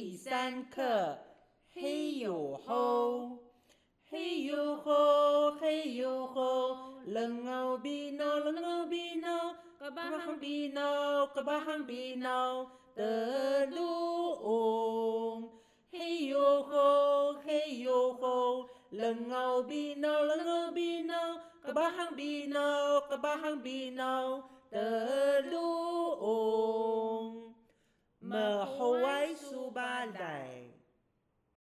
第三课，嘿呦吼，嘿呦吼，嘿呦吼，冷奥比闹，冷奥比闹，嘎巴行比闹，嘎巴行比闹的路。嘿呦吼，嘿呦吼，冷奥比闹，冷奥比闹，嘎巴行比闹，嘎巴行比闹的 mờ hôi su ba